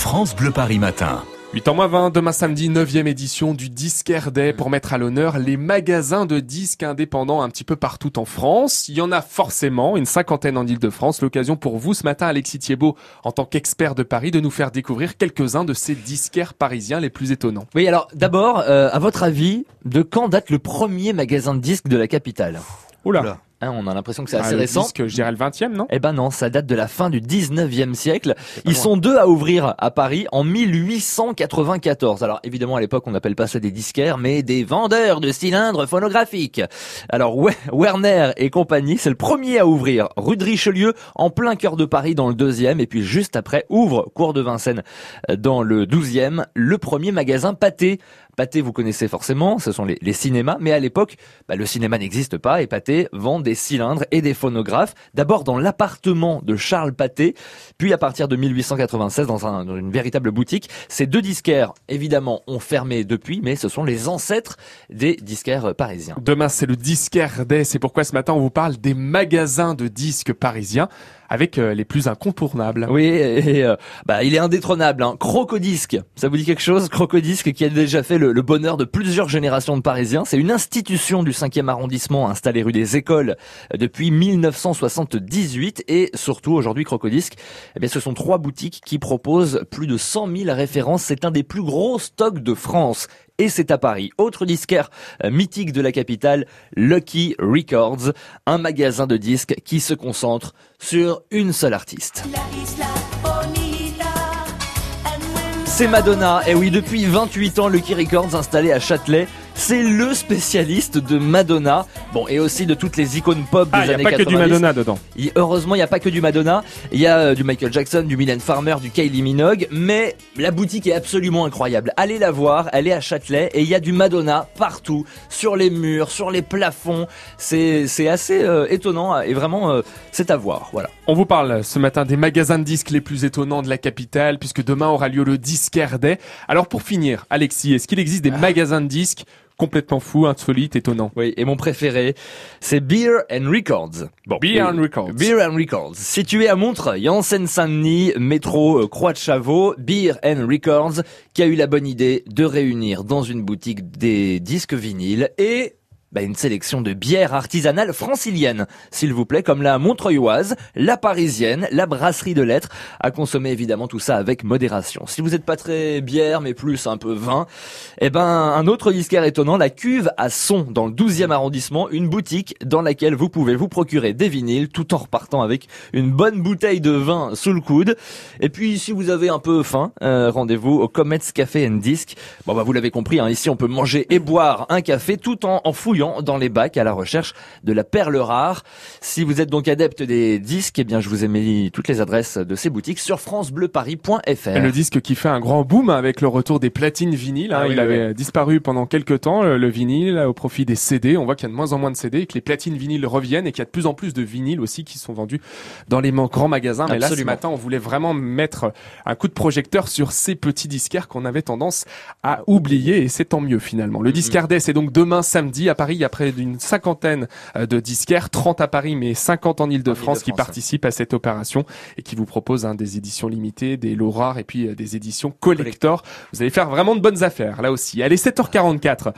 France Bleu Paris Matin. 8 ans moins 20, demain samedi, 9e édition du Disquaire Day pour mettre à l'honneur les magasins de disques indépendants un petit peu partout en France. Il y en a forcément une cinquantaine en Ile-de-France. L'occasion pour vous ce matin, Alexis Thiebaud, en tant qu'expert de Paris, de nous faire découvrir quelques-uns de ces disquaires parisiens les plus étonnants. Oui, alors d'abord, euh, à votre avis, de quand date le premier magasin de disques de la capitale? Oula. Hein, on a l'impression que c'est assez Ah, le récent. disque, je dirais le 20e, non? Eh ben non, ça date de la fin du 19e siècle. Ils sont deux à ouvrir à Paris en 1894. Alors évidemment à l'époque on n'appelle pas ça des disquaires mais des vendeurs de cylindres phonographiques. Alors Ouais- Werner et compagnie, c'est le premier à ouvrir rue de Richelieu en plein cœur de Paris dans le deuxième et puis juste après ouvre cours de Vincennes euh, dans le douzième le premier magasin Pâté. Pâté, vous connaissez forcément, ce sont les, cinémas, mais à l'époque, bah, le cinéma n'existe pas et Pâté vend des cylindres et des phonographes, d'abord dans l'appartement de Charles Pâté, puis à partir de 1896 dans, un- dans une véritable boutique. Ces deux disquaires, évidemment, ont fermé depuis, mais ce sont les ancêtres des disquaires parisiens. Demain, c'est le Disquaire Day. C'est pourquoi ce matin, on vous parle des magasins de disques parisiens avec euh, les plus incontournables. Oui, et, euh, bah, il est indétrônable. Hein. Crocodisque, ça vous dit quelque chose? Crocodisque qui a déjà fait le, bonheur de plusieurs générations de Parisiens. C'est une institution du 5e arrondissement installée rue des Écoles euh, depuis 1978 et surtout aujourd'hui Crocodisque, eh bien, ce sont trois boutiques qui proposent plus de 100 000 références. C'est un des plus gros stocks de France. Et c'est à Paris. Autre disquaire euh, mythique de la capitale, Lucky Records, un magasin de disques qui se concentre sur une seule artiste. C'est Madonna. Et oui, depuis 28 ans, Lucky Records installé à Châtelet. C'est le spécialiste de Madonna. Bon, et aussi de toutes les icônes pop des Ah, il n'y a années pas que 90. du Madonna dedans. Heureusement, il n'y a pas que du Madonna. Il y a euh, du Michael Jackson, du Mylène Farmer, du Kylie Minogue. Mais la boutique est absolument incroyable. Allez la voir. Elle est à Châtelet et il y a du Madonna partout, sur les murs, sur les plafonds. C'est c'est assez euh, étonnant et vraiment euh, c'est à voir. Voilà. On vous parle ce matin des magasins de disques les plus étonnants de la capitale, puisque demain aura lieu le Disquaire Day. Alors pour finir, Alexis, est-ce qu'il existe des magasins de disques complètement fous, insolites, étonnants Oui, et mon préféré, c'est Beer and Records. Bon, Beer and Records. Beer and Records. Situé à Montreuil, en Seine-Saint-Denis, métro euh, Croix de Chavaux, Beer and Records, qui a eu la bonne idée de réunir dans une boutique des disques vinyles et bah, une sélection de bières artisanales franciliennes, s'il vous plaît, comme la montreuilloise, la parisienne, la brasserie de lettres, à consommer évidemment tout ça avec modération. Si vous n'êtes pas très bière, mais plus un peu vin, eh ben, un autre disquaire étonnant, la cuve à son, dans le 12e arrondissement, une boutique dans laquelle vous pouvez vous procurer des vinyles tout en repartant avec une bonne bouteille de vin sous le coude. Et puis, si vous avez un peu faim, euh, rendez-vous au Comets Café and Disc. Bon, bah, vous l'avez compris, hein, ici, on peut manger et boire un café tout en, en fouillant dans les bacs à la recherche de la perle rare. Si vous êtes donc adepte des disques, eh bien, je vous ai mis toutes les adresses de ces boutiques sur francebleuparis.fr. Le disque qui fait un grand boom avec le retour des platines vinyles. hein. Ah oui, il oui, avait disparu pendant quelques temps, le, le vinyle, au profit des CD. On voit qu'il y a de moins en moins de CD et que les platines vinyles reviennent et qu'il y a de plus en plus de vinyles aussi qui sont vendus dans les grands magasins. Mais là, ce Absolument. matin, on voulait vraiment mettre un coup de projecteur sur ces petits disquaires qu'on avait tendance à oublier et c'est tant mieux finalement. Le disquaire Day, c'est donc demain samedi à Paris. Il y a près d'une cinquantaine euh, de disquaires, 30 à Paris, mais 50 en Ile-de-France qui participent à cette opération et qui vous proposent hein, des éditions limitées, des lots rares et puis euh, des éditions collector. Vous allez faire vraiment de bonnes affaires là aussi. Allez, 7h44.